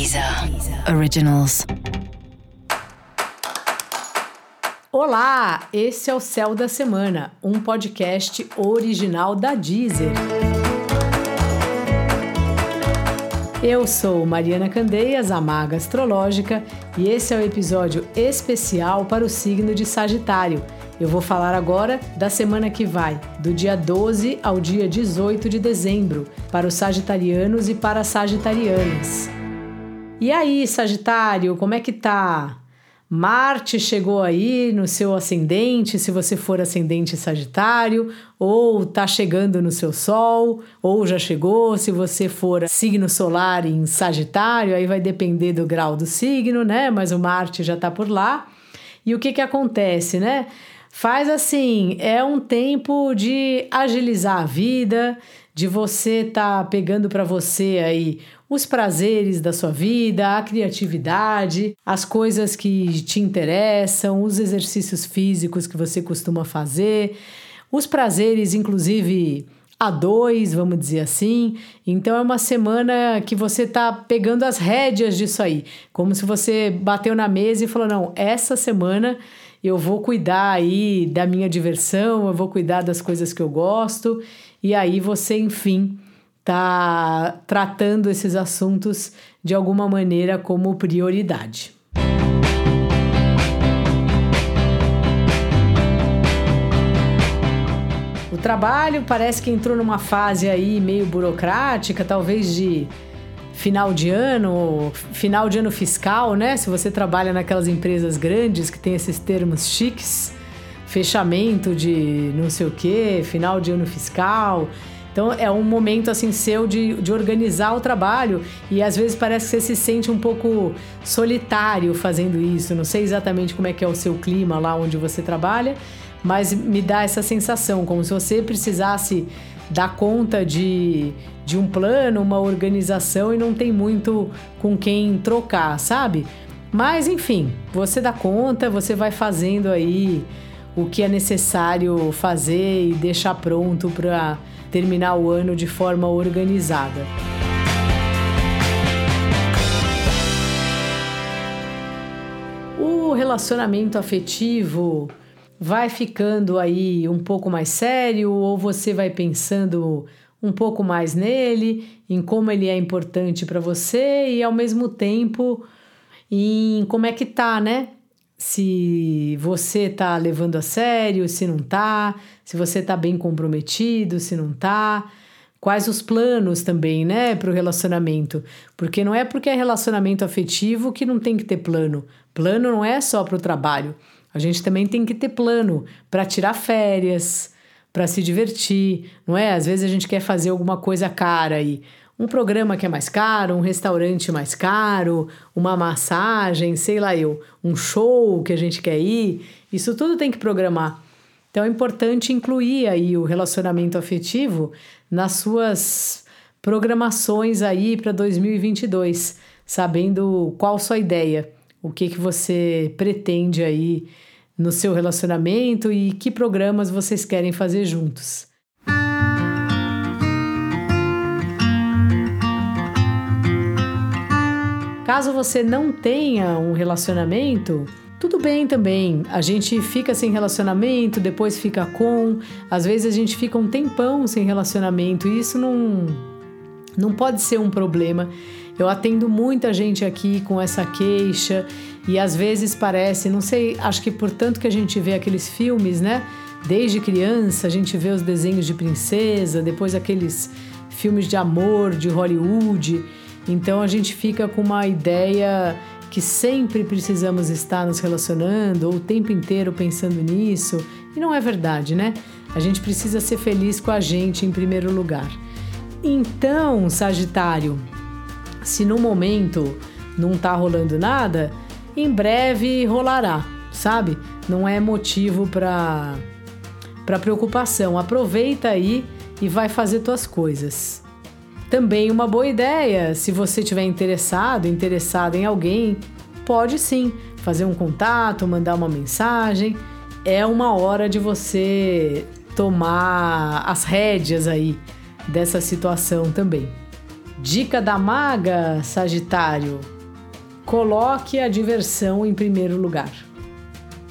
Deezer Originals. Olá, esse é o Céu da Semana, um podcast original da Deezer. Eu sou Mariana Candeias, a maga astrológica, e esse é o um episódio especial para o signo de Sagitário. Eu vou falar agora da semana que vai, do dia 12 ao dia 18 de dezembro, para os sagitarianos e para as sagitarianas. E aí, Sagitário, como é que tá? Marte chegou aí no seu ascendente, se você for ascendente Sagitário, ou tá chegando no seu Sol, ou já chegou, se você for signo solar em Sagitário, aí vai depender do grau do signo, né? Mas o Marte já tá por lá. E o que que acontece, né? Faz assim, é um tempo de agilizar a vida, de você estar tá pegando para você aí os prazeres da sua vida, a criatividade, as coisas que te interessam, os exercícios físicos que você costuma fazer, os prazeres, inclusive a dois, vamos dizer assim. Então é uma semana que você tá pegando as rédeas disso aí, como se você bateu na mesa e falou: não, essa semana eu vou cuidar aí da minha diversão, eu vou cuidar das coisas que eu gosto, e aí você, enfim, tá tratando esses assuntos de alguma maneira como prioridade. O trabalho parece que entrou numa fase aí meio burocrática, talvez de final de ano, final de ano fiscal, né? Se você trabalha naquelas empresas grandes que tem esses termos chiques, fechamento de não sei o que, final de ano fiscal. Então é um momento assim seu de, de organizar o trabalho e às vezes parece que você se sente um pouco solitário fazendo isso. Não sei exatamente como é que é o seu clima lá onde você trabalha, mas me dá essa sensação como se você precisasse dar conta de, de um plano, uma organização e não tem muito com quem trocar, sabe? Mas enfim, você dá conta, você vai fazendo aí o que é necessário fazer e deixar pronto para terminar o ano de forma organizada. O relacionamento afetivo vai ficando aí um pouco mais sério ou você vai pensando um pouco mais nele, em como ele é importante para você e ao mesmo tempo em como é que tá, né? Se você tá levando a sério, se não tá, se você tá bem comprometido, se não tá. Quais os planos também, né, para o relacionamento? Porque não é porque é relacionamento afetivo que não tem que ter plano. Plano não é só para o trabalho. A gente também tem que ter plano para tirar férias, para se divertir, não é? Às vezes a gente quer fazer alguma coisa cara aí. Um programa que é mais caro, um restaurante mais caro, uma massagem, sei lá eu, um show que a gente quer ir. Isso tudo tem que programar. Então é importante incluir aí o relacionamento afetivo nas suas programações aí para 2022, sabendo qual sua ideia o que, que você pretende aí no seu relacionamento e que programas vocês querem fazer juntos. Caso você não tenha um relacionamento, tudo bem também. A gente fica sem relacionamento, depois fica com. Às vezes a gente fica um tempão sem relacionamento e isso não, não pode ser um problema. Eu atendo muita gente aqui com essa queixa e às vezes parece, não sei, acho que por tanto que a gente vê aqueles filmes, né? Desde criança a gente vê os desenhos de princesa, depois aqueles filmes de amor de Hollywood. Então a gente fica com uma ideia que sempre precisamos estar nos relacionando ou o tempo inteiro pensando nisso. E não é verdade, né? A gente precisa ser feliz com a gente em primeiro lugar. Então, Sagitário, se no momento não tá rolando nada, em breve rolará, sabe? Não é motivo para para preocupação. Aproveita aí e vai fazer tuas coisas. Também uma boa ideia, se você tiver interessado, interessado em alguém, pode sim fazer um contato, mandar uma mensagem. É uma hora de você tomar as rédeas aí dessa situação também. Dica da maga, Sagitário: coloque a diversão em primeiro lugar.